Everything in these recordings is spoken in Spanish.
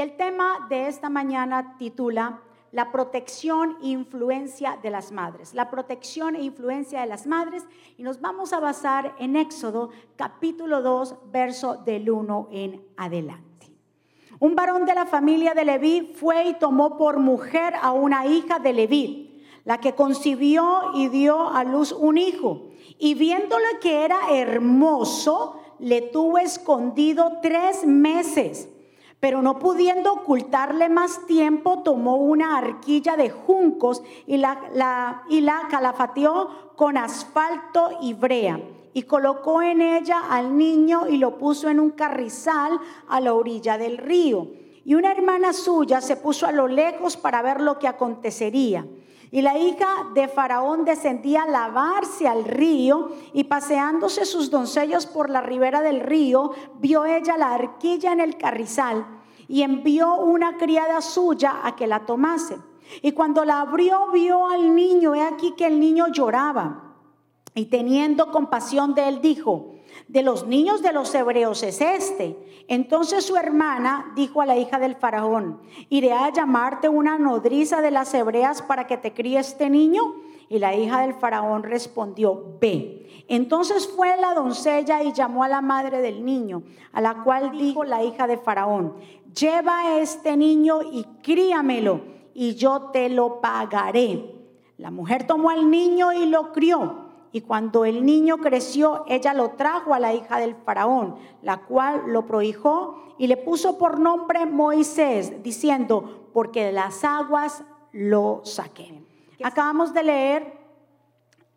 Y el tema de esta mañana titula La protección e influencia de las madres. La protección e influencia de las madres. Y nos vamos a basar en Éxodo capítulo 2, verso del 1 en adelante. Un varón de la familia de Leví fue y tomó por mujer a una hija de Leví, la que concibió y dio a luz un hijo. Y viéndole que era hermoso, le tuvo escondido tres meses. Pero no pudiendo ocultarle más tiempo, tomó una arquilla de juncos y la, y la calafateó con asfalto y brea. Y colocó en ella al niño y lo puso en un carrizal a la orilla del río. Y una hermana suya se puso a lo lejos para ver lo que acontecería. Y la hija de Faraón descendía a lavarse al río y paseándose sus doncellos por la ribera del río, vio ella la arquilla en el carrizal y envió una criada suya a que la tomase. Y cuando la abrió, vio al niño, he aquí que el niño lloraba. Y teniendo compasión de él, dijo, de los niños de los hebreos es este. Entonces su hermana dijo a la hija del faraón, iré a llamarte una nodriza de las hebreas para que te críe este niño. Y la hija del faraón respondió, ve. Entonces fue la doncella y llamó a la madre del niño, a la cual dijo la hija de faraón, lleva este niño y críamelo, y yo te lo pagaré. La mujer tomó al niño y lo crió. Y cuando el niño creció, ella lo trajo a la hija del faraón, la cual lo prohijó y le puso por nombre Moisés, diciendo, porque de las aguas lo saqué. Acabamos de leer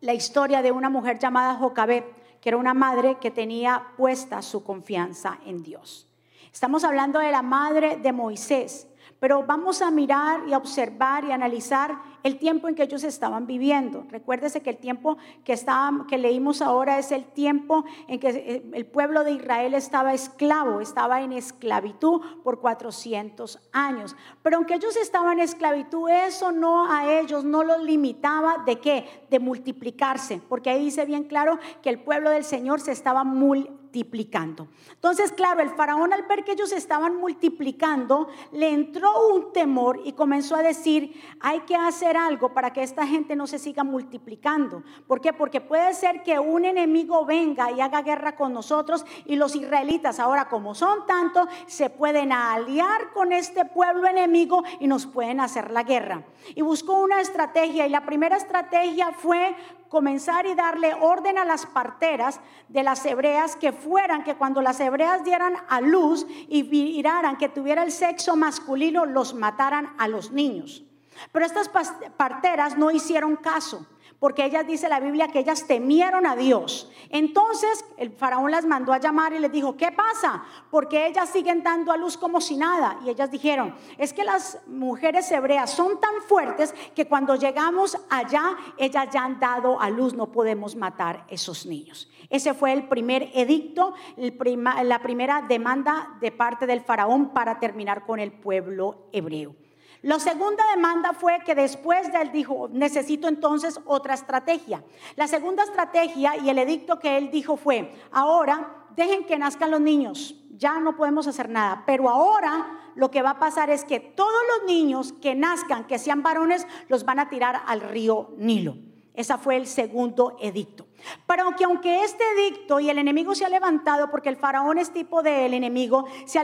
la historia de una mujer llamada Jocabet, que era una madre que tenía puesta su confianza en Dios. Estamos hablando de la madre de Moisés, pero vamos a mirar y a observar y analizar el tiempo en que ellos estaban viviendo. Recuérdese que el tiempo que, que leímos ahora es el tiempo en que eh, el pueblo de Israel estaba esclavo, estaba en esclavitud por 400 años. Pero aunque ellos estaban en esclavitud, eso no a ellos no los limitaba de qué? De multiplicarse, porque ahí dice bien claro que el pueblo del Señor se estaba multiplicando. Entonces, claro, el faraón al ver que ellos estaban multiplicando, le entró un temor y comenzó a decir, hay que hacer algo para que esta gente no se siga multiplicando. ¿Por qué? Porque puede ser que un enemigo venga y haga guerra con nosotros y los israelitas ahora como son tantos se pueden aliar con este pueblo enemigo y nos pueden hacer la guerra. Y buscó una estrategia y la primera estrategia fue comenzar y darle orden a las parteras de las hebreas que fueran, que cuando las hebreas dieran a luz y miraran que tuviera el sexo masculino, los mataran a los niños. Pero estas parteras no hicieron caso, porque ellas dice la Biblia que ellas temieron a Dios. Entonces el faraón las mandó a llamar y les dijo, ¿qué pasa? Porque ellas siguen dando a luz como si nada. Y ellas dijeron, es que las mujeres hebreas son tan fuertes que cuando llegamos allá, ellas ya han dado a luz, no podemos matar esos niños. Ese fue el primer edicto, la primera demanda de parte del faraón para terminar con el pueblo hebreo. La segunda demanda fue que después de él dijo, necesito entonces otra estrategia. La segunda estrategia y el edicto que él dijo fue, ahora dejen que nazcan los niños, ya no podemos hacer nada, pero ahora lo que va a pasar es que todos los niños que nazcan, que sean varones, los van a tirar al río Nilo. Ese fue el segundo edicto. Pero aunque, aunque este edicto y el enemigo se ha levantado, porque el faraón es tipo del enemigo, se,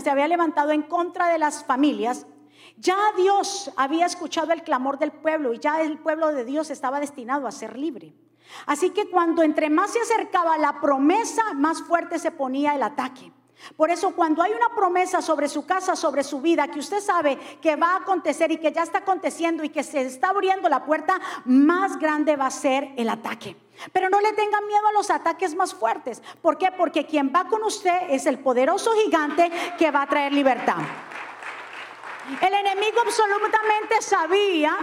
se había levantado en contra de las familias, ya Dios había escuchado el clamor del pueblo y ya el pueblo de Dios estaba destinado a ser libre. Así que cuando entre más se acercaba la promesa, más fuerte se ponía el ataque. Por eso cuando hay una promesa sobre su casa, sobre su vida, que usted sabe que va a acontecer y que ya está aconteciendo y que se está abriendo la puerta, más grande va a ser el ataque. Pero no le tengan miedo a los ataques más fuertes. ¿Por qué? Porque quien va con usted es el poderoso gigante que va a traer libertad. El enemigo absolutamente sabía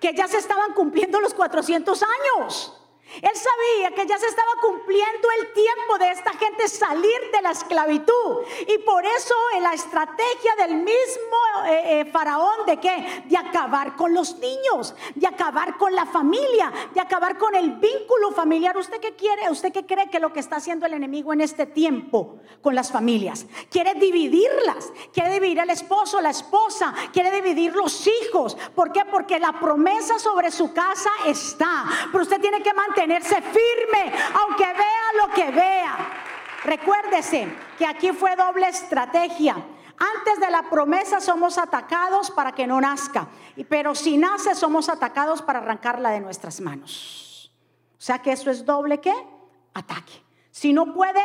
que ya se estaban cumpliendo los 400 años. Él sabía que ya se estaba cumpliendo el tiempo de esta gente salir de la esclavitud. Y por eso la estrategia del mismo eh, eh, faraón de qué? De acabar con los niños, de acabar con la familia, de acabar con el vínculo familiar. ¿Usted qué quiere? ¿Usted qué cree que lo que está haciendo el enemigo en este tiempo con las familias? Quiere dividirlas, quiere dividir al esposo, la esposa, quiere dividir los hijos. ¿Por qué? Porque la promesa sobre su casa está. Pero usted tiene que mantener Tenerse firme, aunque vea lo que vea. Recuérdese que aquí fue doble estrategia. Antes de la promesa somos atacados para que no nazca, pero si nace somos atacados para arrancarla de nuestras manos. O sea que eso es doble qué? Ataque. Si no puede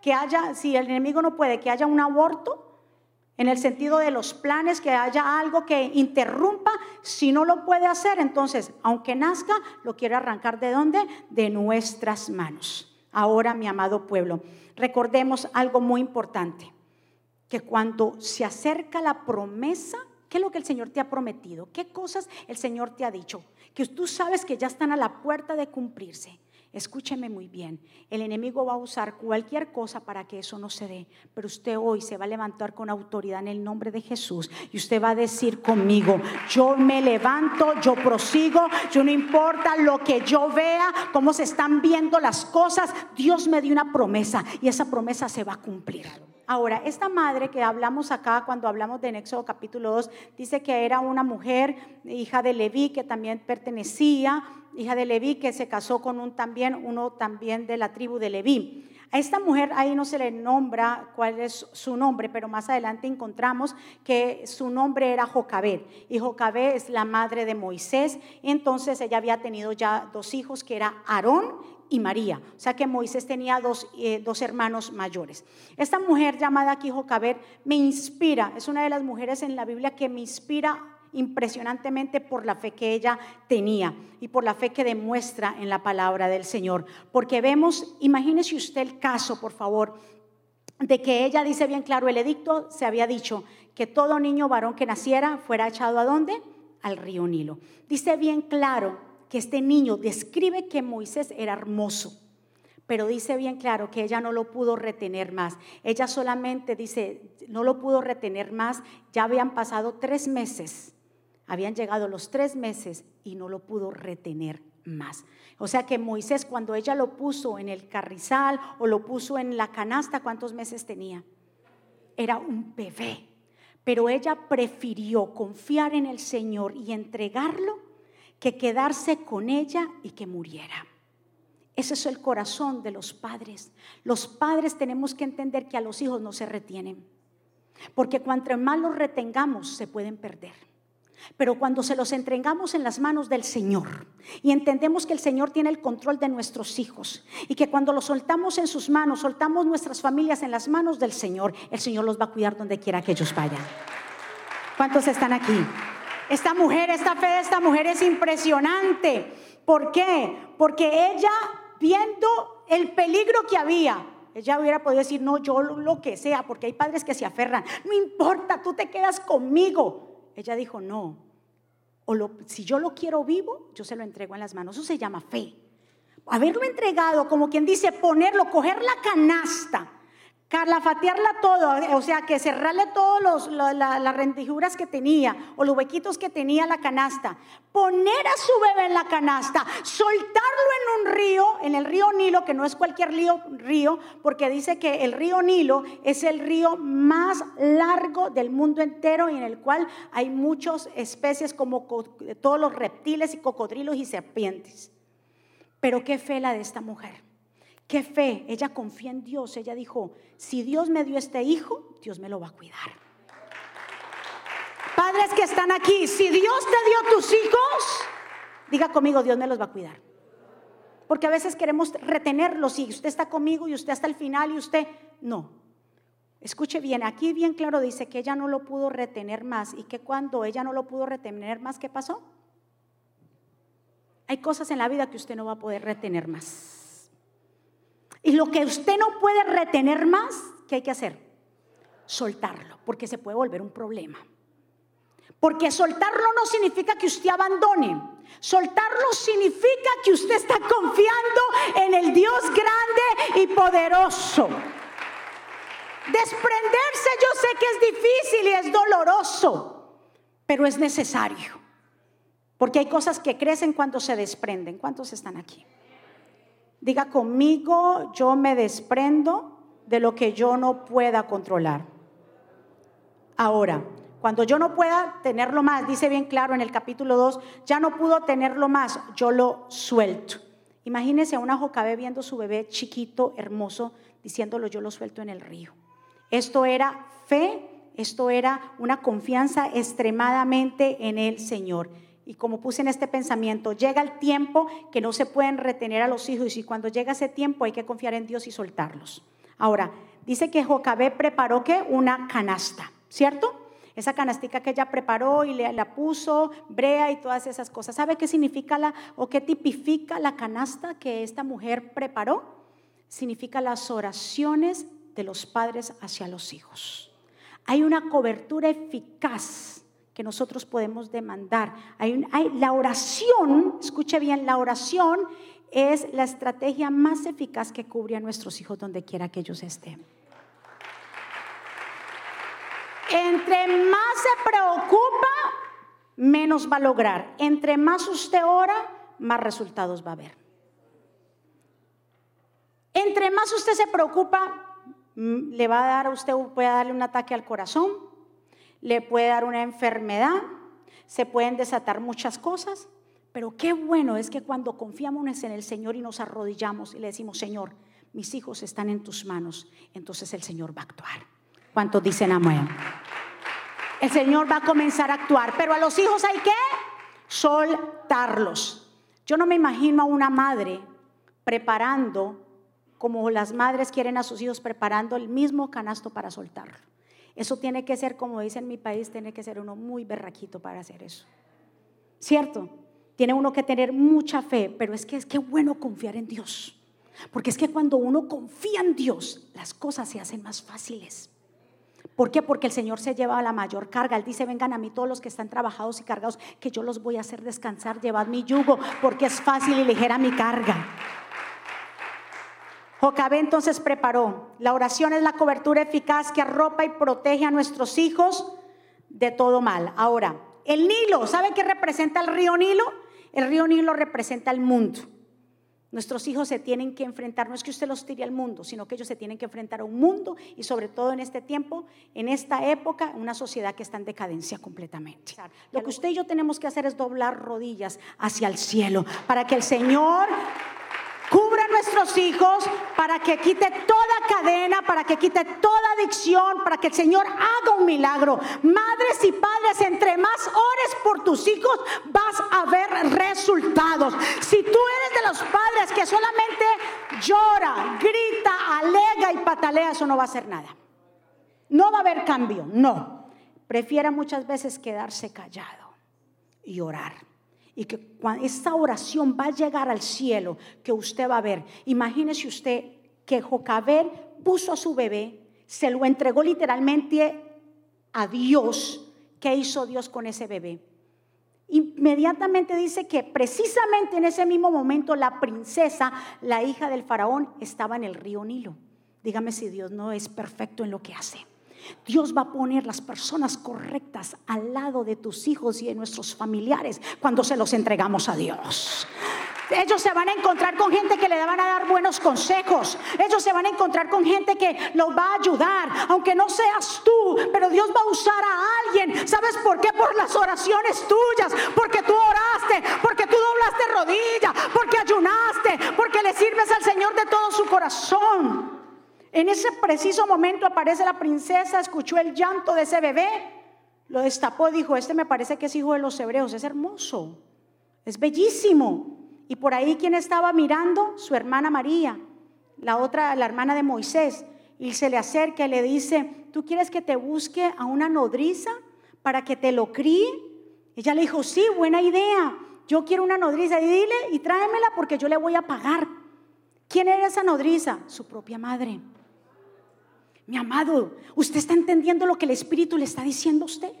que haya, si el enemigo no puede que haya un aborto, en el sentido de los planes, que haya algo que interrumpa, si no lo puede hacer, entonces, aunque nazca, lo quiere arrancar de dónde? De nuestras manos. Ahora, mi amado pueblo, recordemos algo muy importante, que cuando se acerca la promesa, ¿qué es lo que el Señor te ha prometido? ¿Qué cosas el Señor te ha dicho? Que tú sabes que ya están a la puerta de cumplirse. Escúcheme muy bien, el enemigo va a usar cualquier cosa para que eso no se dé, pero usted hoy se va a levantar con autoridad en el nombre de Jesús y usted va a decir conmigo, yo me levanto, yo prosigo, yo no importa lo que yo vea, cómo se están viendo las cosas, Dios me dio una promesa y esa promesa se va a cumplir. Ahora, esta madre que hablamos acá cuando hablamos de Éxodo capítulo 2, dice que era una mujer, hija de Leví, que también pertenecía, hija de Leví, que se casó con un también, uno también de la tribu de Leví. A esta mujer ahí no se le nombra cuál es su nombre, pero más adelante encontramos que su nombre era Jocabed. Y Jocabed es la madre de Moisés. Entonces ella había tenido ya dos hijos, que era Aarón y María. O sea que Moisés tenía dos, eh, dos hermanos mayores. Esta mujer llamada aquí Jocabed me inspira, es una de las mujeres en la Biblia que me inspira impresionantemente por la fe que ella tenía y por la fe que demuestra en la palabra del Señor. Porque vemos, imagínese usted el caso, por favor, de que ella dice bien claro, el edicto se había dicho que todo niño varón que naciera fuera echado a dónde? Al río Nilo. Dice bien claro que este niño describe que Moisés era hermoso, pero dice bien claro que ella no lo pudo retener más. Ella solamente dice, no lo pudo retener más, ya habían pasado tres meses habían llegado los tres meses y no lo pudo retener más. O sea que Moisés cuando ella lo puso en el carrizal o lo puso en la canasta, ¿cuántos meses tenía? Era un bebé. Pero ella prefirió confiar en el Señor y entregarlo que quedarse con ella y que muriera. Ese es el corazón de los padres. Los padres tenemos que entender que a los hijos no se retienen. Porque cuanto más los retengamos, se pueden perder. Pero cuando se los entregamos en las manos del Señor y entendemos que el Señor tiene el control de nuestros hijos y que cuando los soltamos en sus manos, soltamos nuestras familias en las manos del Señor, el Señor los va a cuidar donde quiera que ellos vayan. ¿Cuántos están aquí? Esta mujer, esta fe de esta mujer es impresionante. ¿Por qué? Porque ella, viendo el peligro que había, ella hubiera podido decir, no, yo lo que sea, porque hay padres que se aferran. No importa, tú te quedas conmigo. Ella dijo, no, o si yo lo quiero vivo, yo se lo entrego en las manos. Eso se llama fe. Haberlo entregado, como quien dice, ponerlo, coger la canasta calafatearla todo, o sea, que cerrarle todas las rendijuras que tenía o los huequitos que tenía la canasta, poner a su bebé en la canasta, soltarlo en un río, en el río Nilo, que no es cualquier río, río, porque dice que el río Nilo es el río más largo del mundo entero y en el cual hay muchas especies como todos los reptiles y cocodrilos y serpientes. Pero qué fe la de esta mujer. Qué fe, ella confía en Dios. Ella dijo, si Dios me dio este hijo, Dios me lo va a cuidar. Padres que están aquí, si Dios te dio tus hijos, diga conmigo, Dios me los va a cuidar. Porque a veces queremos retenerlos y usted está conmigo y usted hasta el final y usted no. Escuche bien, aquí bien claro dice que ella no lo pudo retener más y que cuando ella no lo pudo retener más, ¿qué pasó? Hay cosas en la vida que usted no va a poder retener más. Y lo que usted no puede retener más, ¿qué hay que hacer? Soltarlo, porque se puede volver un problema. Porque soltarlo no significa que usted abandone. Soltarlo significa que usted está confiando en el Dios grande y poderoso. Desprenderse yo sé que es difícil y es doloroso, pero es necesario. Porque hay cosas que crecen cuando se desprenden. ¿Cuántos están aquí? Diga conmigo, yo me desprendo de lo que yo no pueda controlar. Ahora, cuando yo no pueda tenerlo más, dice bien claro en el capítulo 2, ya no pudo tenerlo más, yo lo suelto. Imagínese a una Jocabé viendo su bebé chiquito, hermoso, diciéndolo yo lo suelto en el río. Esto era fe, esto era una confianza extremadamente en el Señor. Y como puse en este pensamiento, llega el tiempo que no se pueden retener a los hijos y cuando llega ese tiempo hay que confiar en Dios y soltarlos. Ahora, dice que Jocabé preparó una canasta, ¿cierto? esa canastica que ella preparó y le, la puso, brea y todas esas cosas. ¿Sabe qué significa la o qué tipifica la canasta que esta mujer preparó? Significa las oraciones de los padres hacia los hijos. Hay una cobertura eficaz que nosotros podemos demandar. Hay, hay, la oración, escuche bien, la oración es la estrategia más eficaz que cubre a nuestros hijos donde quiera que ellos estén. Entre más se preocupa, menos va a lograr. Entre más usted ora, más resultados va a haber. Entre más usted se preocupa, mm, le va a dar a usted, puede darle un ataque al corazón, le puede dar una enfermedad, se pueden desatar muchas cosas, pero qué bueno es que cuando confiamos en el Señor y nos arrodillamos y le decimos, Señor, mis hijos están en tus manos, entonces el Señor va a actuar. ¿Cuántos dicen amén? El Señor va a comenzar a actuar, pero a los hijos hay que soltarlos. Yo no me imagino a una madre preparando, como las madres quieren a sus hijos, preparando el mismo canasto para soltarlo. Eso tiene que ser, como dice en mi país, tiene que ser uno muy berraquito para hacer eso. ¿Cierto? Tiene uno que tener mucha fe, pero es que es que bueno confiar en Dios. Porque es que cuando uno confía en Dios, las cosas se hacen más fáciles. ¿Por qué? Porque el Señor se lleva la mayor carga. Él dice, vengan a mí todos los que están trabajados y cargados, que yo los voy a hacer descansar, llevad mi yugo, porque es fácil y ligera mi carga. Jocabé entonces preparó. La oración es la cobertura eficaz que arropa y protege a nuestros hijos de todo mal. Ahora, el Nilo, ¿sabe qué representa el río Nilo? El río Nilo representa el mundo. Nuestros hijos se tienen que enfrentar, no es que usted los tire al mundo, sino que ellos se tienen que enfrentar a un mundo y sobre todo en este tiempo, en esta época, una sociedad que está en decadencia completamente. Lo que usted y yo tenemos que hacer es doblar rodillas hacia el cielo para que el Señor Cubra a nuestros hijos para que quite toda cadena, para que quite toda adicción, para que el Señor haga un milagro. Madres y padres, entre más ores por tus hijos, vas a ver resultados. Si tú eres de los padres que solamente llora, grita, alega y patalea, eso no va a hacer nada. No va a haber cambio, no. Prefiera muchas veces quedarse callado y orar y que cuando esta oración va a llegar al cielo, que usted va a ver. Imagínese usted que Jocabel puso a su bebé, se lo entregó literalmente a Dios. ¿Qué hizo Dios con ese bebé? Inmediatamente dice que precisamente en ese mismo momento la princesa, la hija del faraón, estaba en el río Nilo. Dígame si Dios no es perfecto en lo que hace. Dios va a poner las personas correctas al lado de tus hijos y de nuestros familiares cuando se los entregamos a Dios. Ellos se van a encontrar con gente que le van a dar buenos consejos. Ellos se van a encontrar con gente que los va a ayudar, aunque no seas tú, pero Dios va a usar a alguien. ¿Sabes por qué? Por las oraciones tuyas, porque tú oraste, porque tú doblaste rodilla, porque ayunaste, porque le sirves al Señor de todo su corazón. En ese preciso momento aparece la princesa, escuchó el llanto de ese bebé, lo destapó, dijo, este me parece que es hijo de los hebreos, es hermoso, es bellísimo. Y por ahí, ¿quién estaba mirando? Su hermana María, la otra, la hermana de Moisés. Y se le acerca y le dice, ¿tú quieres que te busque a una nodriza para que te lo críe? Ella le dijo, sí, buena idea. Yo quiero una nodriza y dile y tráemela porque yo le voy a pagar. ¿Quién era esa nodriza? Su propia madre. Mi amado, ¿usted está entendiendo lo que el Espíritu le está diciendo a usted?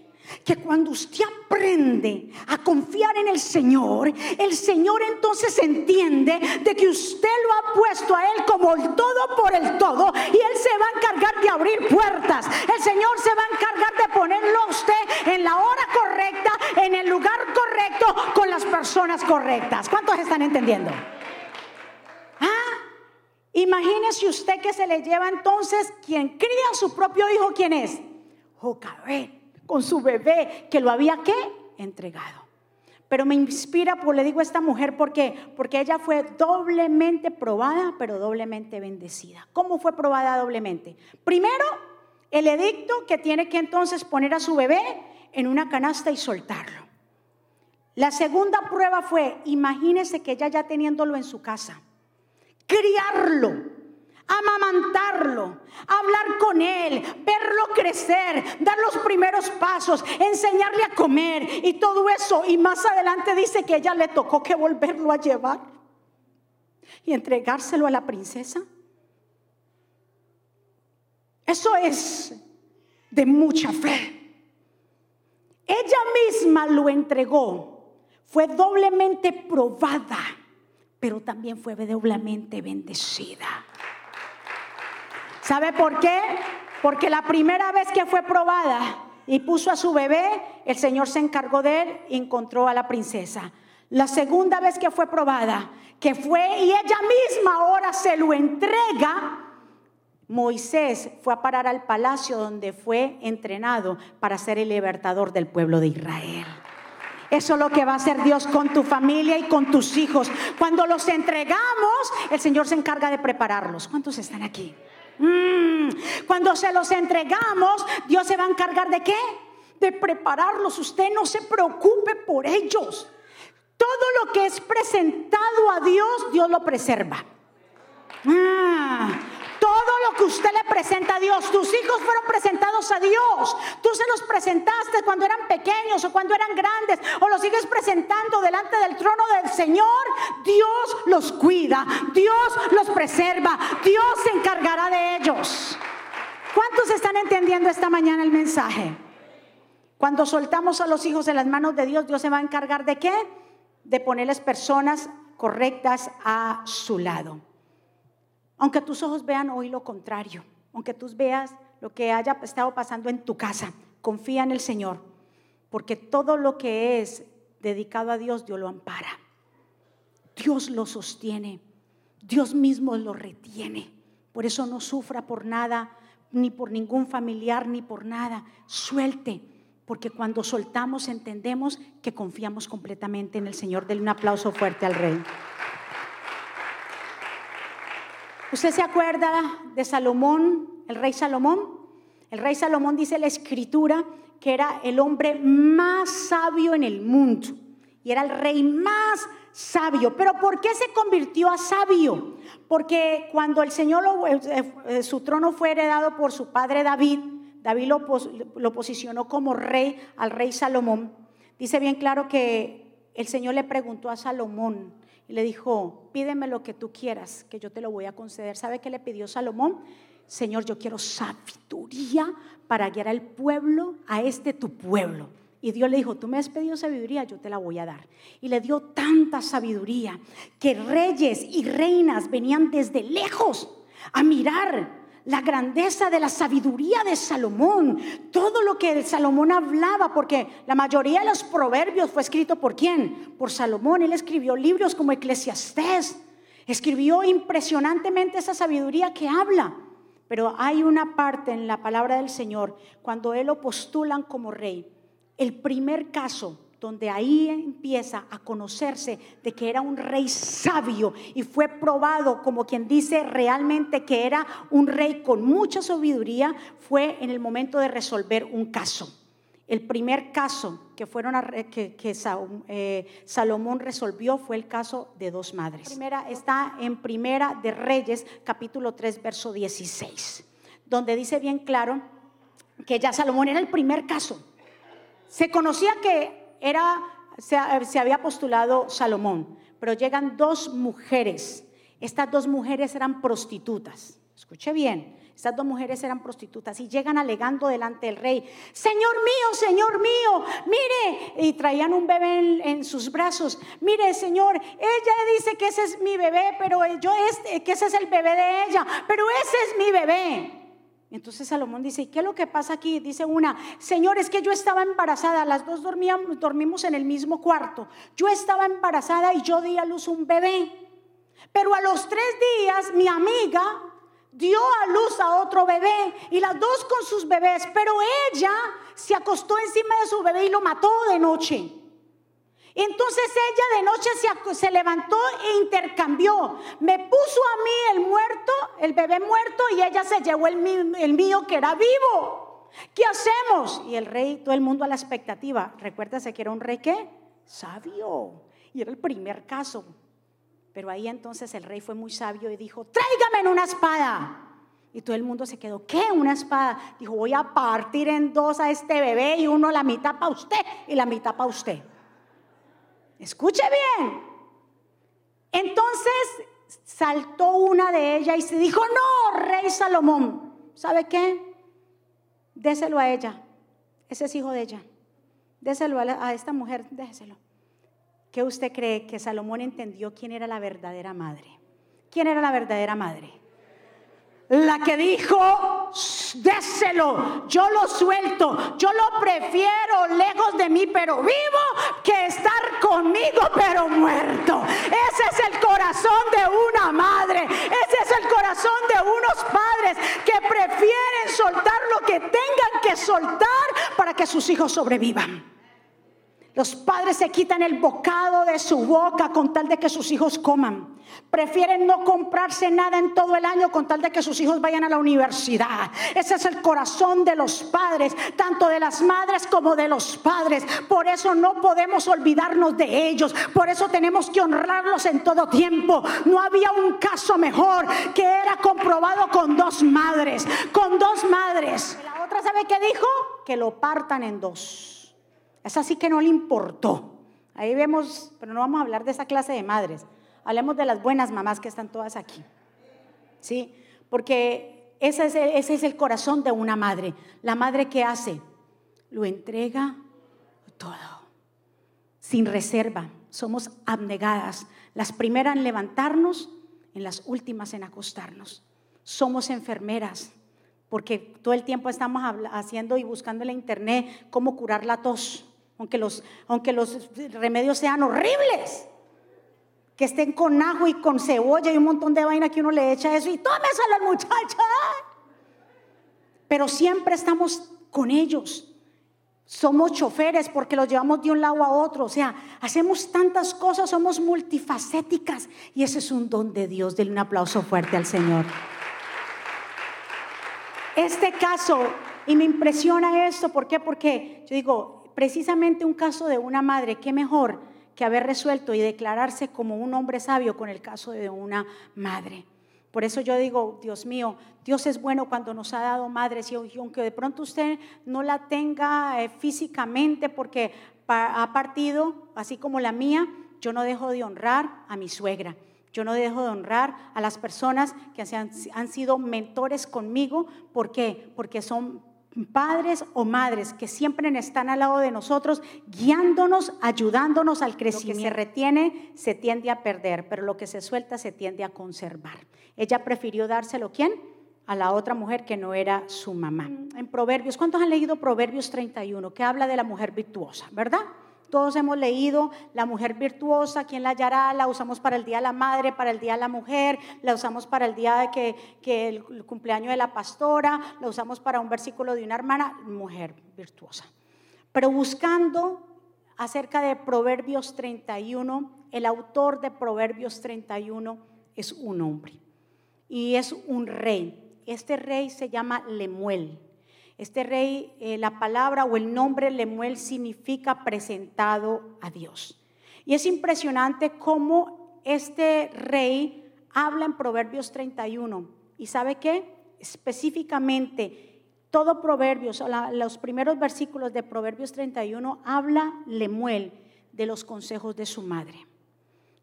que cuando usted aprende a confiar en el Señor, el Señor entonces entiende de que usted lo ha puesto a Él como el todo por el todo y Él se va a encargar de abrir puertas. El Señor se va a encargar de ponerlo a usted en la hora correcta, en el lugar correcto, con las personas correctas. ¿Cuántos están entendiendo? Imagínese usted que se le lleva entonces quien cría a su propio hijo, ¿quién es? Jocabet con su bebé que lo había que entregado. Pero me inspira, por le digo a esta mujer, porque porque ella fue doblemente probada, pero doblemente bendecida. ¿Cómo fue probada doblemente? Primero, el edicto que tiene que entonces poner a su bebé en una canasta y soltarlo. La segunda prueba fue, imagínese que ella ya teniéndolo en su casa, criarlo amamantarlo, hablar con él, verlo crecer, dar los primeros pasos, enseñarle a comer y todo eso. Y más adelante dice que ella le tocó que volverlo a llevar y entregárselo a la princesa. Eso es de mucha fe. Ella misma lo entregó, fue doblemente probada, pero también fue doblemente bendecida. ¿Sabe por qué? Porque la primera vez que fue probada y puso a su bebé, el Señor se encargó de él y encontró a la princesa. La segunda vez que fue probada, que fue y ella misma ahora se lo entrega, Moisés fue a parar al palacio donde fue entrenado para ser el libertador del pueblo de Israel. Eso es lo que va a hacer Dios con tu familia y con tus hijos. Cuando los entregamos, el Señor se encarga de prepararlos. ¿Cuántos están aquí? Mm. cuando se los entregamos, Dios se va a encargar de qué? De prepararlos. Usted no se preocupe por ellos. Todo lo que es presentado a Dios, Dios lo preserva. Ah. Lo que usted le presenta a Dios, tus hijos fueron presentados a Dios. Tú se los presentaste cuando eran pequeños o cuando eran grandes o los sigues presentando delante del trono del Señor. Dios los cuida, Dios los preserva, Dios se encargará de ellos. ¿Cuántos están entendiendo esta mañana el mensaje? Cuando soltamos a los hijos en las manos de Dios, Dios se va a encargar de qué? De ponerles personas correctas a su lado. Aunque tus ojos vean hoy lo contrario, aunque tú veas lo que haya estado pasando en tu casa, confía en el Señor, porque todo lo que es dedicado a Dios, Dios lo ampara. Dios lo sostiene, Dios mismo lo retiene. Por eso no sufra por nada, ni por ningún familiar, ni por nada. Suelte, porque cuando soltamos entendemos que confiamos completamente en el Señor. Denle un aplauso fuerte al Rey. ¿Usted se acuerda de Salomón, el rey Salomón? El rey Salomón dice la escritura que era el hombre más sabio en el mundo y era el rey más sabio. Pero ¿por qué se convirtió a sabio? Porque cuando el Señor, eh, eh, su trono fue heredado por su padre David, David lo posicionó como rey al rey Salomón. Dice bien claro que el Señor le preguntó a Salomón, y le dijo, pídeme lo que tú quieras, que yo te lo voy a conceder. ¿Sabe qué le pidió Salomón? Señor, yo quiero sabiduría para guiar al pueblo, a este tu pueblo. Y Dios le dijo, tú me has pedido sabiduría, yo te la voy a dar. Y le dio tanta sabiduría que reyes y reinas venían desde lejos a mirar la grandeza de la sabiduría de Salomón, todo lo que Salomón hablaba, porque la mayoría de los proverbios fue escrito por quién? Por Salomón. Él escribió libros como Eclesiastés, escribió impresionantemente esa sabiduría que habla. Pero hay una parte en la palabra del Señor, cuando Él lo postulan como rey, el primer caso donde ahí empieza a conocerse de que era un rey sabio y fue probado como quien dice realmente que era un rey con mucha sabiduría, fue en el momento de resolver un caso. El primer caso que, fueron que, eh, Salomón resolvió fue el caso de dos madres. primera está en Primera de Reyes, capítulo 3, verso 16, donde dice bien claro que ya Salomón era el primer caso. Se conocía que era, se, se había postulado Salomón, pero llegan dos mujeres. Estas dos mujeres eran prostitutas. Escuche bien, Estas dos mujeres eran prostitutas y llegan alegando delante del rey, Señor mío, Señor mío, mire, y traían un bebé en, sus brazos, mire, Señor, ella dice que ese es mi bebé, pero yo este, que ese es el bebé de ella, pero ese es mi bebé. Entonces Salomón dice, ¿y qué es lo que pasa aquí? Dice una, Señor, es que yo estaba embarazada, las dos dormíamos, dormimos en el mismo cuarto. Yo estaba embarazada y yo di a luz un bebé. Pero a los tres días mi amiga dio a luz a otro bebé y las dos con sus bebés, pero ella se acostó encima de su bebé y lo mató de noche. Entonces ella de noche se, levantó e intercambió. Me puso a mí el muerto, el bebé muerto, y ella se llevó el, el mío que era vivo. ¿Qué hacemos? Y el rey, todo el mundo a la expectativa. Recuérdase que era un rey sabio. Y era el primer caso. Pero ahí entonces el rey fue muy sabio y dijo, tráigame una espada. Y todo el mundo se quedó, ¿qué? Una espada. Dijo, voy a partir en dos a este bebé y uno la mitad para usted y la mitad para usted. Escuche bien. Entonces saltó una de ellas y se dijo, no, rey Salomón, ¿sabe qué? Déselo a ella. Ese es hijo de ella. Déselo a, esta mujer, déselo. ¿Qué usted cree que Salomón entendió quién era la verdadera madre? ¿Quién era la verdadera madre? La que dijo, déselo, yo lo suelto, yo lo prefiero lejos de mí, pero vivo, que estar conmigo, pero muerto. Ese es el corazón de una madre, ese es el corazón de unos padres que prefieren soltar lo que tengan que soltar para que sus hijos sobrevivan. Los padres se quitan el bocado de su boca con tal de que sus hijos coman. Prefieren no comprarse nada en todo el año con tal de que sus hijos vayan a la universidad. Ese es el corazón de los padres, tanto de las madres como de los padres. Por eso no podemos olvidarnos de ellos. Por eso tenemos que honrarlos en todo tiempo. No había un caso mejor que era comprobado con dos madres. Con dos madres. La otra sabe qué dijo? Que lo partan en dos. Es así que no le importó. Ahí vemos, pero no vamos a hablar de esa clase de madres. Hablemos de las buenas mamás que están todas aquí. ¿Sí? Porque ese es, el, ese es el corazón de una madre. La madre que hace, lo entrega todo, sin reserva. Somos abnegadas. Las primeras en levantarnos, en las últimas en acostarnos. Somos enfermeras, porque todo el tiempo estamos haciendo y buscando en la internet cómo curar la tos aunque los, aunque los remedios sean horribles, que estén con ajo y con cebolla y un montón de vaina que uno le echa eso y tómeselo al muchacha. Pero siempre estamos con ellos. Somos choferes porque los llevamos de un lado a otro. O sea, hacemos tantas cosas, somos multifacéticas. Y ese es un don de Dios. Denle un aplauso fuerte al Señor. Este caso, y me impresiona esto, ¿por qué? Porque yo digo, precisamente un caso de una madre, qué mejor que haber resuelto y declararse como un hombre sabio con el caso de una madre. Por eso yo digo, Dios mío, Dios es bueno cuando nos ha dado madres y aunque de pronto usted no la tenga eh, físicamente porque ha partido, así como la mía, yo no dejo de honrar a mi suegra. Yo no dejo de honrar a las personas que han, sido mentores conmigo. ¿Por qué? Porque son padres o madres que siempre están al lado de nosotros, guiándonos, ayudándonos al crecimiento. Lo que se retiene se tiende a perder, pero lo que se suelta se tiende a conservar. Ella prefirió dárselo, ¿quién? A la otra mujer que no era su mamá. En Proverbios, ¿cuántos han leído Proverbios 31? Que habla de la mujer virtuosa, ¿verdad? Todos hemos leído La mujer virtuosa, ¿quién la hallará? La usamos para el Día de la Madre, para el Día de la Mujer, la usamos para el día de que, que el, cumpleaños de la pastora, la usamos para un versículo de una hermana, mujer virtuosa. Pero buscando acerca de Proverbios 31, el autor de Proverbios 31 es un hombre y es un rey. Este rey se llama Lemuel. Este rey, eh, la palabra o el nombre Lemuel significa presentado a Dios. Y es impresionante cómo este rey habla en Proverbios 31. ¿Y sabe qué? Específicamente, todo Proverbios, los primeros versículos de Proverbios 31, habla Lemuel de los consejos de su madre,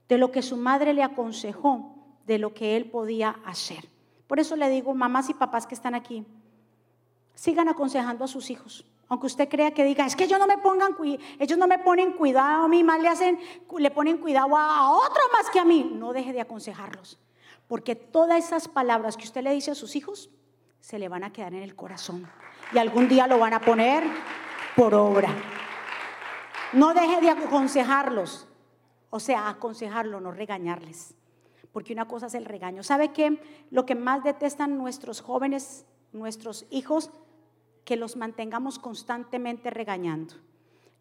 de lo que su madre le aconsejó, de lo que él podía hacer. Por eso le digo, mamás y papás que están aquí, sigan aconsejando a sus hijos. Aunque usted crea que diga, es que ellos no me pongan ellos no me ponen cuidado a mí, más le hacen, le ponen cuidado a, a otro más que a mí. No deje de aconsejarlos. Porque todas esas palabras que usted le dice a sus hijos se le van a quedar en el corazón. Y algún día lo van a poner por obra. No deje de aconsejarlos. O sea, aconsejarlo, no regañarles. Porque una cosa es el regaño. ¿Sabe qué? Lo que más detestan nuestros jóvenes, nuestros hijos, que los mantengamos constantemente regañando.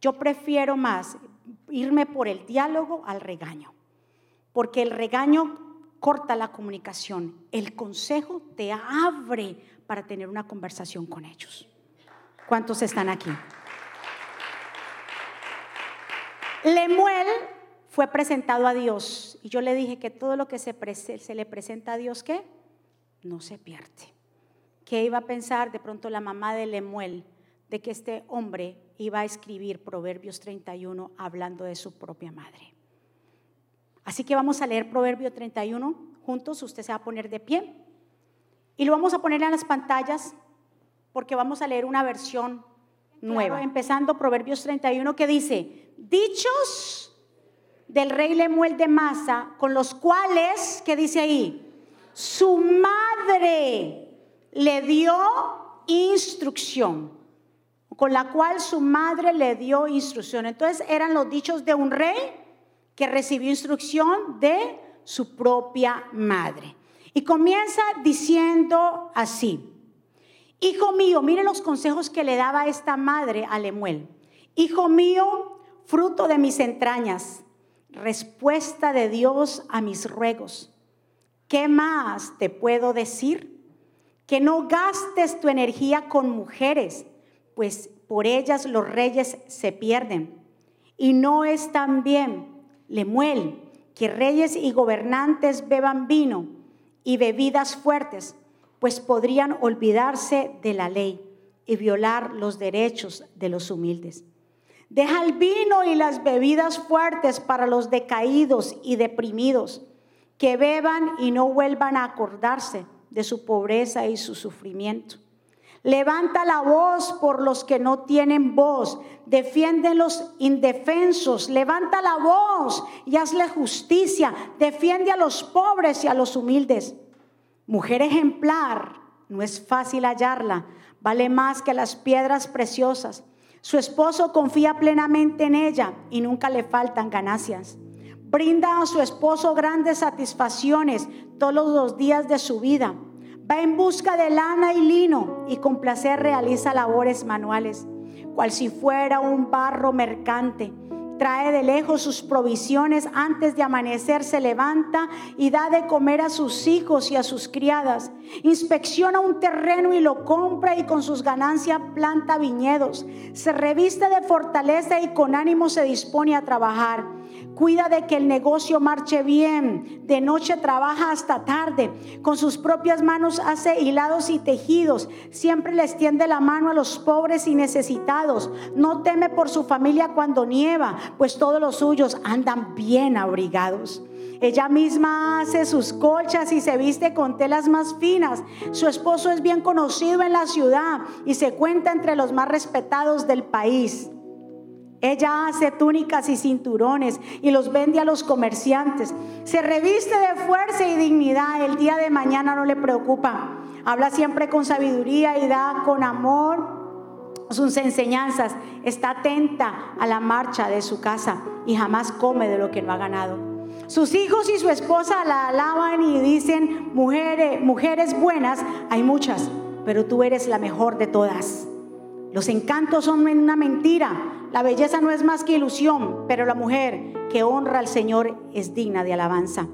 Yo prefiero más irme por el diálogo al regaño, porque el regaño corta la comunicación, el consejo te abre para tener una conversación con ellos. ¿Cuántos están aquí? Lemuel fue presentado a Dios y yo le dije que todo lo que se, se le presenta a Dios, ¿qué? No se pierde. ¿Qué iba a pensar de pronto la mamá de Lemuel de que este hombre iba a escribir Proverbios 31 hablando de su propia madre? Así que vamos a leer Proverbio 31 juntos, usted se va a poner de pie y lo vamos a poner en las pantallas porque vamos a leer una versión nueva. empezando Proverbios 31 que dice, dichos del rey Lemuel de Masa, con los cuales, ¿qué dice ahí? Su madre le dio instrucción, con la cual su madre le dio instrucción. Entonces eran los dichos de un rey que recibió instrucción de su propia madre. Y comienza diciendo así, Hijo mío, mire los consejos que le daba esta madre a Lemuel. Hijo mío, fruto de mis entrañas, respuesta de Dios a mis ruegos. ¿Qué más te puedo decir? Que no gastes tu energía con mujeres, pues por ellas los reyes se pierden. Y no es tan bien, Lemuel, que reyes y gobernantes beban vino y bebidas fuertes, pues podrían olvidarse de la ley y violar los derechos de los humildes. Deja el vino y las bebidas fuertes para los decaídos y deprimidos, que beban y no vuelvan a acordarse de su pobreza y su sufrimiento. Levanta la voz por los que no tienen voz. Defiende los indefensos. Levanta la voz y hazle justicia. Defiende a los pobres y a los humildes. Mujer ejemplar, no es fácil hallarla. Vale más que las piedras preciosas. Su esposo confía plenamente en ella y nunca le faltan ganancias. Brinda a su esposo grandes satisfacciones todos los días de su vida. Va en busca de lana y lino y con placer realiza labores manuales, cual si fuera un barro mercante. Trae de lejos sus provisiones antes de amanecer, se levanta y da de comer a sus hijos y a sus criadas. Inspecciona un terreno y lo compra y con sus ganancias planta viñedos. Se reviste de fortaleza y con ánimo se dispone a trabajar Cuida de que el negocio marche bien. De noche trabaja hasta tarde. Con sus propias manos hace hilados y tejidos. Siempre le extiende la mano a los pobres y necesitados. No teme por su familia cuando nieva, pues todos los suyos andan bien abrigados. Ella misma hace sus colchas y se viste con telas más finas. Su esposo es bien conocido en la ciudad y se cuenta entre los más respetados del país. Ella hace túnicas y cinturones y los vende a los comerciantes. Se reviste de fuerza y dignidad. El día de mañana no le preocupa. Habla siempre con sabiduría y da con amor sus enseñanzas. Está atenta a la marcha de su casa y jamás come de lo que no ha ganado. Sus hijos y su esposa la alaban y dicen, mujeres, mujeres buenas, hay muchas, pero tú eres la mejor de todas. Los encantos son una mentira. La belleza no es más que ilusión, pero la mujer que honra al Señor es digna de alabanza.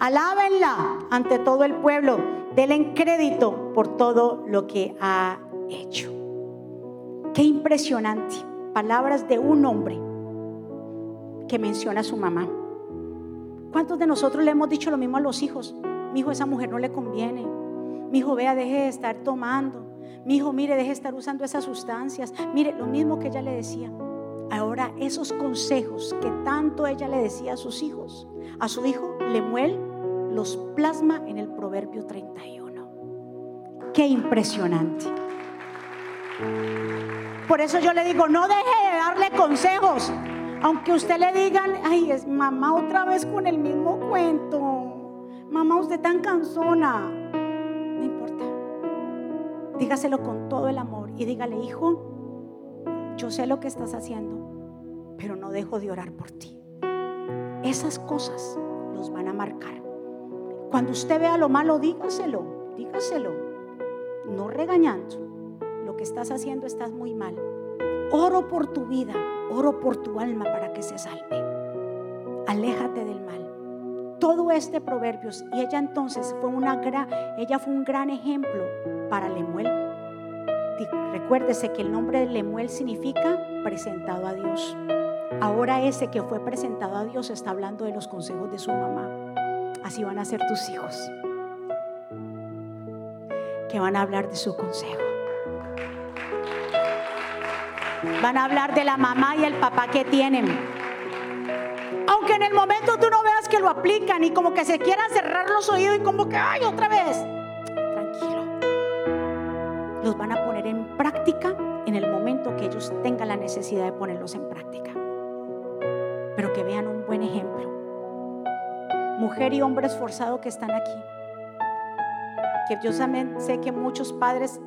Alábenla ante todo el pueblo. Denle crédito por todo lo que ha hecho. Qué impresionante. Palabras de un hombre que menciona a su mamá. ¿Cuántos de nosotros le hemos dicho lo mismo a los hijos? Mi hijo, esa mujer no le conviene. Mi hijo, vea, deje de estar tomando. Mi hijo, mire, deje de estar usando esas sustancias. Mire, lo mismo que ella le decía. Ahora, esos consejos que tanto ella le decía a sus hijos, a su hijo Lemuel, los plasma en el Proverbio 31. Qué impresionante. Por eso yo le digo, no deje de darle consejos. Aunque usted le digan, ay, es mamá otra vez con el mismo cuento. Mamá, usted tan cansona. No importa. Dígaselo con todo el amor y dígale, hijo, yo sé lo que estás haciendo, pero no dejo de orar por ti. Esas cosas los van a marcar. Cuando usted vea lo malo, dígaselo, dígaselo. No regañando. Lo que estás haciendo estás muy mal. Oro por tu vida, oro por tu alma para que se salve. Aléjate del mal. Todo este proverbios y ella entonces fue una gran, ella fue un gran ejemplo para Lemuel. Recuérdese que el nombre de Lemuel significa presentado a Dios. Ahora ese que fue presentado a Dios está hablando de los consejos de su mamá. Así van a ser tus hijos. Que van a hablar de su consejo. Van a hablar de la mamá y el papá que tienen. Aunque en el momento tú no veas que lo aplican y como que se quieran cerrar los oídos y como que, ay, otra vez. Los van a poner en práctica en el momento que ellos tengan la necesidad de ponerlos en práctica. Pero que vean un buen ejemplo. Mujer y hombre esforzado que están aquí. Que yo sé que muchos padres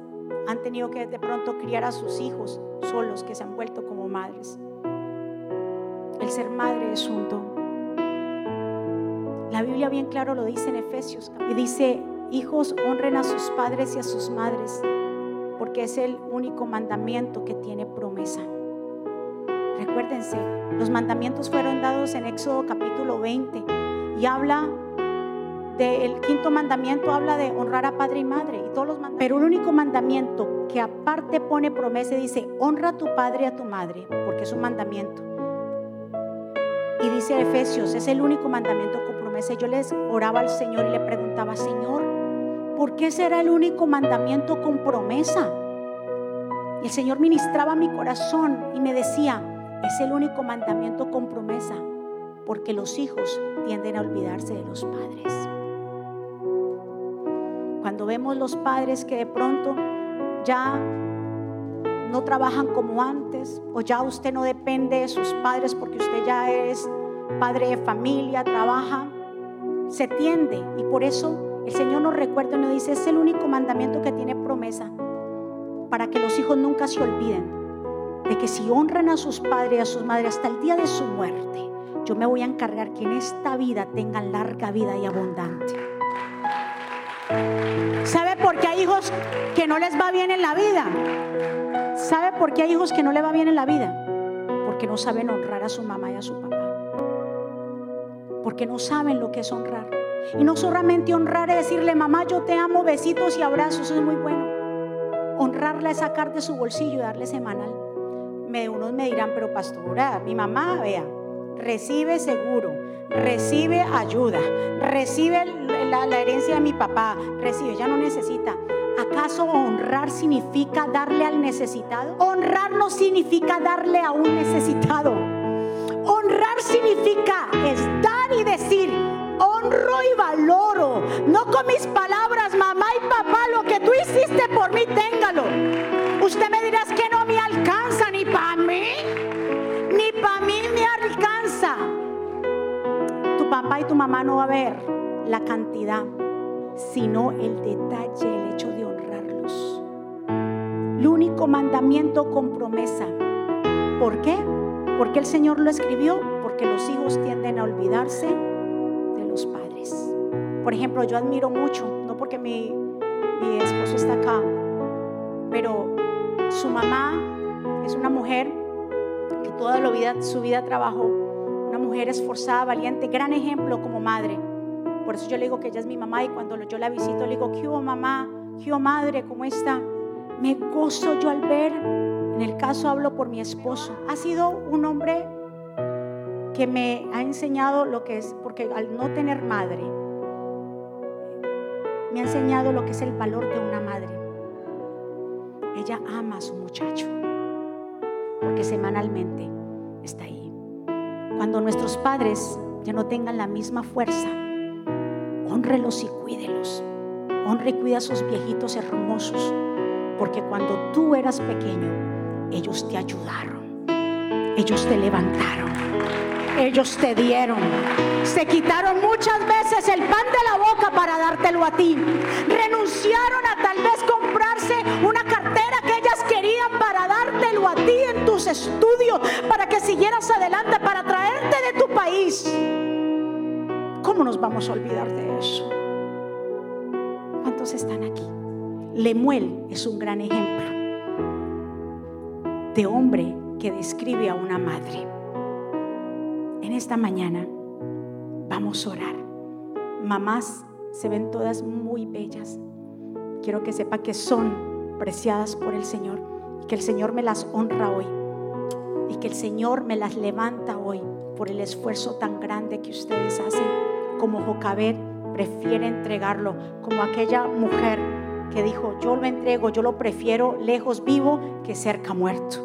han tenido que de pronto criar a sus hijos solos, que se han vuelto como madres. El ser madre es un don. La Biblia bien claro lo dice en Efesios y dice, hijos honren a sus padres y a sus madres, porque es el único mandamiento que tiene promesa. Recuérdense, los mandamientos fueron dados en Éxodo capítulo 20 y habla el quinto mandamiento habla de honrar a padre y madre y todos los Pero el único mandamiento que aparte pone promesa dice, honra a tu padre y a tu madre, porque es un mandamiento. Y dice Efesios, es el único mandamiento con promesa. Yo les oraba al Señor y le preguntaba, Señor, ¿por qué será el único mandamiento con promesa? El Señor ministraba mi corazón y me decía, es el único mandamiento con promesa, porque los hijos tienden a olvidarse de los padres. Cuando vemos los padres que de pronto ya no trabajan como antes o ya usted no depende de sus padres porque usted ya es padre de familia, trabaja, se tiende y por eso el Señor nos recuerda y nos dice, es el único mandamiento que tiene promesa para que los hijos nunca se olviden de que si honran a sus padres y a sus madres hasta el día de su muerte, yo me voy a encargar que en esta vida tengan larga vida y abundante. ¿Sabe por qué hay hijos que no les va bien en la vida? ¿Sabe por qué hay hijos que no les va bien en la vida? Porque no saben honrar a su mamá y a su papá. Porque no saben lo que es honrar. Y no solamente honrar es decirle, mamá, yo te amo, besitos y abrazos, eso es muy bueno. Honrarla es sacar de su bolsillo y darle semanal. Unos me dirán, pero pastora, mi mamá, vea, recibe seguro, recibe ayuda, recibe la, herencia de mi papá, recibe, ya no necesita. ¿Acaso honrar significa darle al necesitado? Honrar no significa darle a un necesitado. Honrar significa es dar y decir, honro y valoro. No con mis palabras, mamá y papá, lo que tú hiciste por mí, téngalo. Usted me dirá que no me alcanza ni para mí, ni para mí me alcanza. Tu papá y tu mamá no va a ver la cantidad, sino el detalle, el hecho de honrarlos. El único mandamiento con promesa. ¿Por qué? Porque el Señor lo escribió, porque los hijos tienden a olvidarse. Por ejemplo, yo admiro mucho, no porque mi, mi esposo está acá, pero su mamá es una mujer que toda la vida, su vida trabajó, una mujer esforzada, valiente, gran ejemplo como madre. Por eso yo le digo que ella es mi mamá y cuando yo la visito le digo, ¿qué hubo mamá? ¿Qué hubo madre? ¿Cómo está? Me gozo yo al ver, en el caso hablo por mi esposo, ha sido un hombre que me ha enseñado lo que es, porque al no tener madre, me ha enseñado lo que es el valor de una madre. Ella ama a su muchacho, porque semanalmente está ahí. Cuando nuestros padres ya no tengan la misma fuerza, honrelos y cuídelos. Honra y cuida a sus viejitos hermosos, porque cuando tú eras pequeño, ellos te ayudaron, ellos te levantaron, ellos te dieron, se quitaron muchas veces el pan de la boca para dártelo a ti, renunciaron a tal vez comprarse una cartera que ellas querían para dártelo a ti en tus estudios, para que siguieras adelante, para traerte de tu país. ¿Cómo nos vamos a olvidar de eso? ¿Cuántos están aquí? Lemuel es un gran ejemplo de hombre que describe a una madre. En esta mañana vamos a orar. Mamás se ven todas muy bellas. Quiero que sepa que son preciadas por el Señor y que el Señor me las honra hoy y que el Señor me las levanta hoy por el esfuerzo tan grande que ustedes hacen como Jocabet prefiere entregarlo, como aquella mujer que dijo, yo lo entrego, yo lo prefiero lejos vivo que cerca muerto.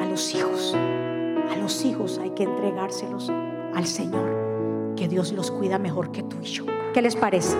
A los hijos, a los hijos hay que entregárselos al Señor, que Dios los cuida mejor que tú y yo. ¿Qué les parece?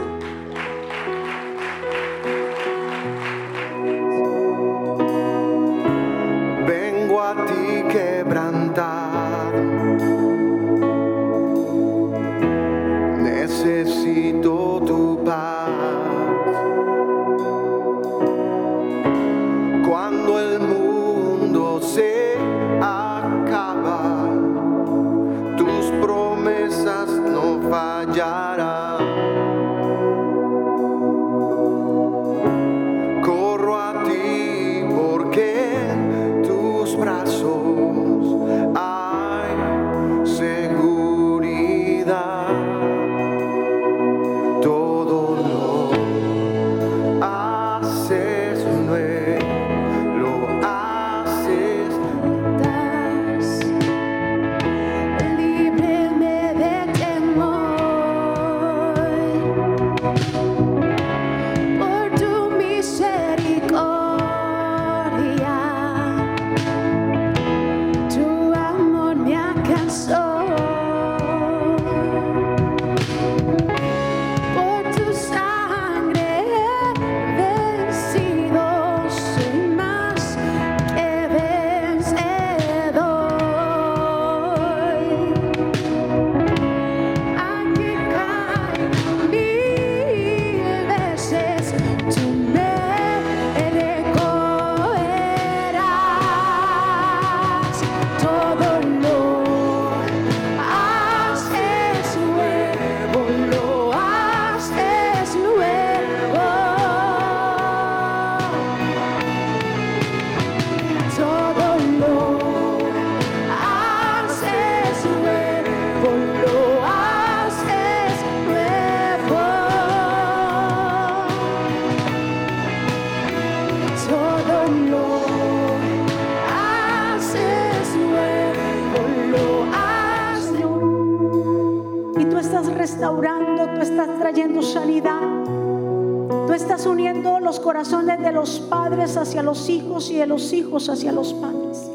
Los hijos hacia los padres.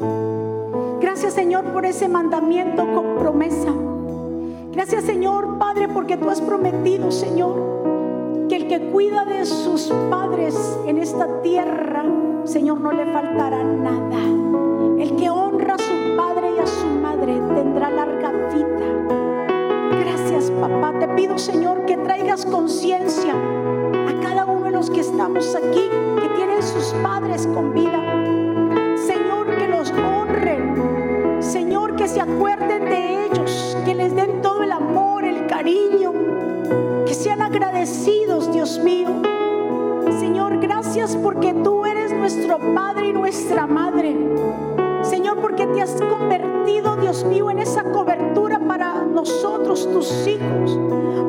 Gracias Señor por ese mandamiento con promesa. Gracias Señor Padre porque tú has prometido Señor que el que cuida de sus padres en esta tierra, Señor, no le faltará nada. El que honra a su padre y a su madre tendrá larga vida. Gracias, papá. Te pido, Señor, que traigas conciencia a cada uno de los que estamos aquí, que tienen sus padres con vida. Dios mío. Señor, gracias porque tú eres nuestro Padre y nuestra Madre. Señor, porque te has convertido, Dios mío, en esa cobertura para nosotros, tus hijos.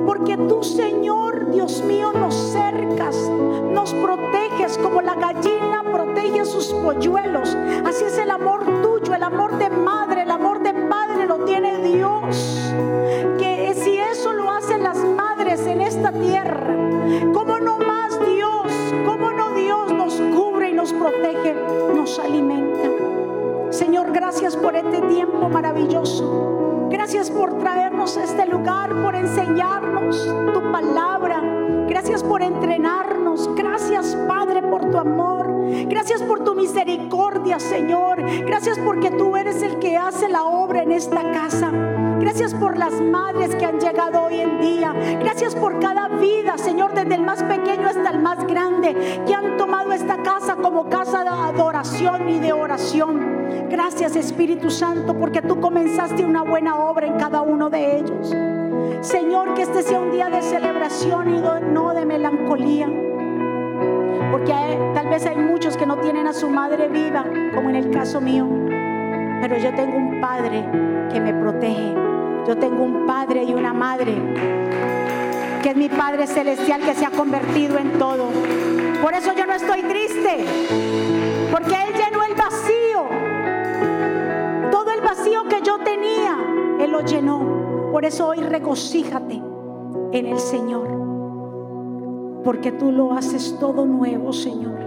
Porque tú, Señor, Dios mío, nos cercas, nos proteges como la gallina protege a sus polluelos. Así es el amor tuyo, el amor de madre, gracias por este tiempo maravilloso. Gracias por traernos a este lugar, por enseñarnos tu palabra. Gracias por entrenarnos. Gracias, Padre, por tu amor. Gracias por tu misericordia, Señor. Gracias porque tú eres el que hace la obra en esta casa. Gracias por las madres que han llegado hoy en día. Gracias por cada vida, Señor, desde el más pequeño hasta el más grande, que han tomado esta casa como casa de adoración y de oración. Gracias, Espíritu Santo, porque tú comenzaste una buena obra en cada uno de ellos. Señor, que este sea un día de celebración y no de melancolía. Porque tal vez hay muchos que no tienen a su madre viva, como en el caso mío. Pero yo tengo un padre que me protege. Yo tengo un padre y una madre que es mi Padre Celestial que se ha convertido en todo. Por eso yo no estoy triste, porque Él llenó el vacío. Llenó. Por eso hoy regocíjate en el Señor, porque tú lo haces todo nuevo, Señor.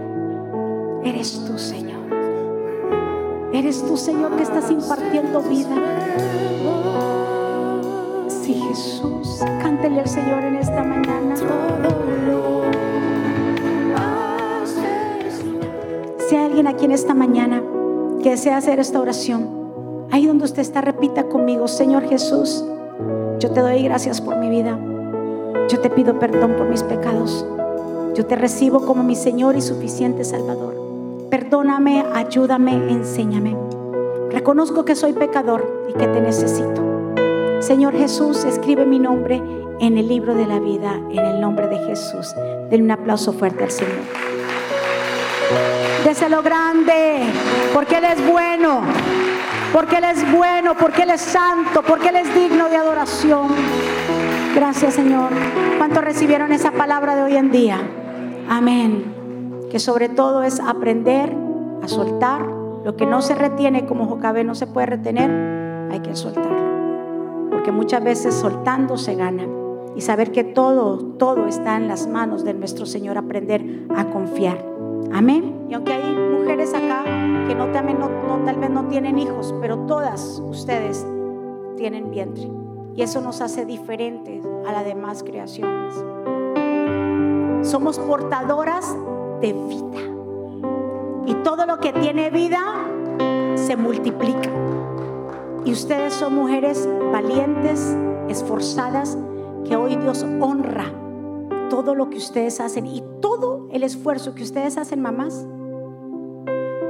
Eres tú, Señor. Eres tú, Señor, que estás impartiendo vida. Sí, Jesús. Cántele al Señor en esta mañana. Si hay alguien aquí en esta mañana que desea hacer esta oración, donde usted está, repita conmigo, Señor Jesús, yo te doy gracias por mi vida. Yo te pido perdón por mis pecados. Yo te recibo como mi Señor y suficiente Salvador. Perdóname, ayúdame, enséñame. Reconozco que soy pecador y que te necesito. Señor Jesús, escribe mi nombre en el libro de la vida, en el nombre de Jesús. Denle un aplauso fuerte al Señor. Déselo grande, porque Él es bueno, porque Él es bueno, porque Él es santo, porque Él es digno de adoración. Gracias, Señor. ¿Cuántos recibieron esa palabra de hoy en día? Amén. Que sobre todo es aprender a soltar lo que no se retiene, como Jocabé no se puede retener, hay que soltarlo. Porque muchas veces soltando se gana. Y saber que todo, todo está en las manos de nuestro Señor, aprender a confiar. Amén. Y aunque hay mujeres acá que no, también no, tal vez no tienen hijos, pero todas ustedes tienen vientre. Y eso nos hace diferentes a las demás creaciones. Somos portadoras de vida. Y todo lo que tiene vida se multiplica. Y ustedes son mujeres valientes, esforzadas, que hoy Dios honra todo lo que ustedes hacen y todo el esfuerzo que ustedes hacen, mamás,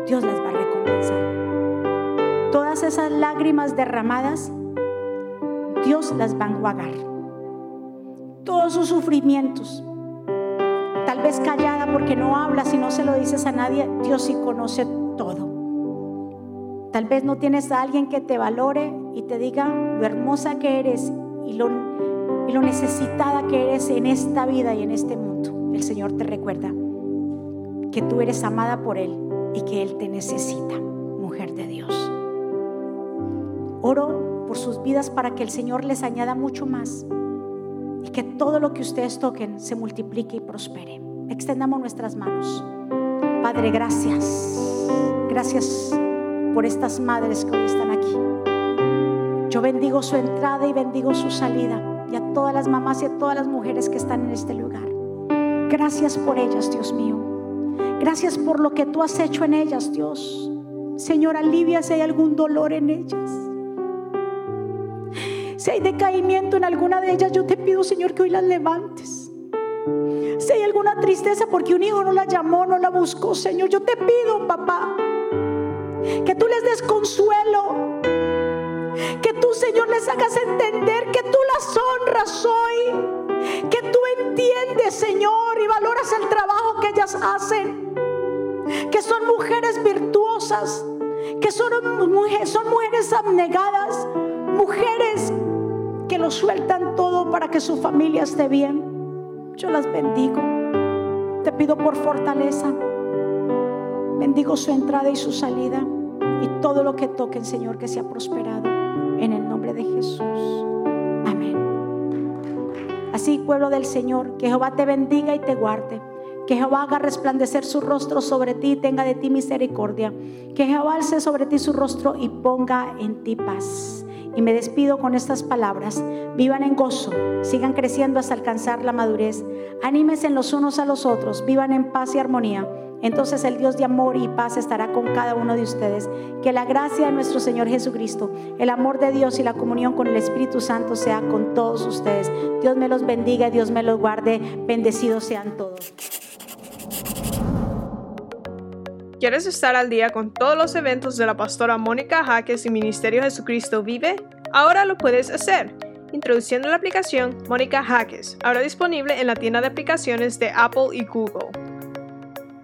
Dios les va a recompensar. Todas esas lágrimas derramadas, Dios las va a enjuagar. Todos sus sufrimientos, tal vez callada porque no hablas y no se lo dices a nadie, Dios sí conoce todo. Tal vez no tienes a alguien que te valore y te diga lo hermosa que eres y lo, lo necesitada que eres en esta vida y en este mundo. El Señor te recuerda que tú eres amada por Él y que Él te necesita, mujer de Dios. Oro por sus vidas para que el Señor les añada mucho más y que todo lo que ustedes toquen se multiplique y prospere. Extendamos nuestras manos. Padre, gracias. Gracias por estas madres que hoy están aquí. Yo bendigo su entrada y bendigo su salida todas las mamás y a todas las mujeres que están en este lugar. Gracias por ellas, Dios mío. Gracias por lo que tú has hecho en ellas, Dios. Señor, alivia si hay algún dolor en ellas. Si hay decaimiento en alguna de ellas, yo te pido, Señor, que hoy las levantes. Si hay alguna tristeza porque un hijo no la llamó, no la buscó, Señor, yo te pido, papá, que tú les des consuelo. Que tú, Señor, les hagas entender que tú las honras hoy. Que tú entiendes, Señor, y valoras el trabajo que ellas hacen. Que son mujeres virtuosas. Que son mujeres, son mujeres abnegadas. Mujeres que lo sueltan todo para que su familia esté bien. Yo las bendigo. Te pido por fortaleza. Bendigo su entrada y su salida. Y todo lo que toquen, Señor, que sea prosperado. De Jesús. Amén. Así, pueblo del Señor, que Jehová te bendiga y te guarde. Que Jehová haga resplandecer su rostro sobre ti y tenga de ti misericordia. Que Jehová alce sobre ti su rostro y ponga en ti paz. Y me despido con estas palabras. Vivan en gozo, sigan creciendo hasta alcanzar la madurez. Anímense los unos a los otros, vivan en paz y armonía. Entonces el Dios de amor y paz estará con cada uno de ustedes. Que la gracia de nuestro Señor Jesucristo, el amor de Dios y la comunión con el Espíritu Santo sea con todos ustedes. Dios me los bendiga, Dios me los guarde. Bendecidos sean todos. ¿Quieres estar al día con todos los eventos de la pastora Mónica Jaques y Ministerio Jesucristo Vive? Ahora lo puedes hacer introduciendo la aplicación Mónica Jaques, ahora disponible en la tienda de aplicaciones de Apple y Google.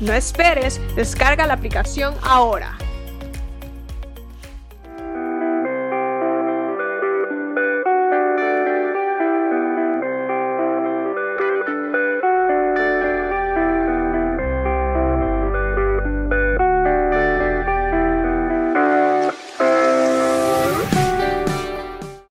No esperes, descarga la aplicación ahora.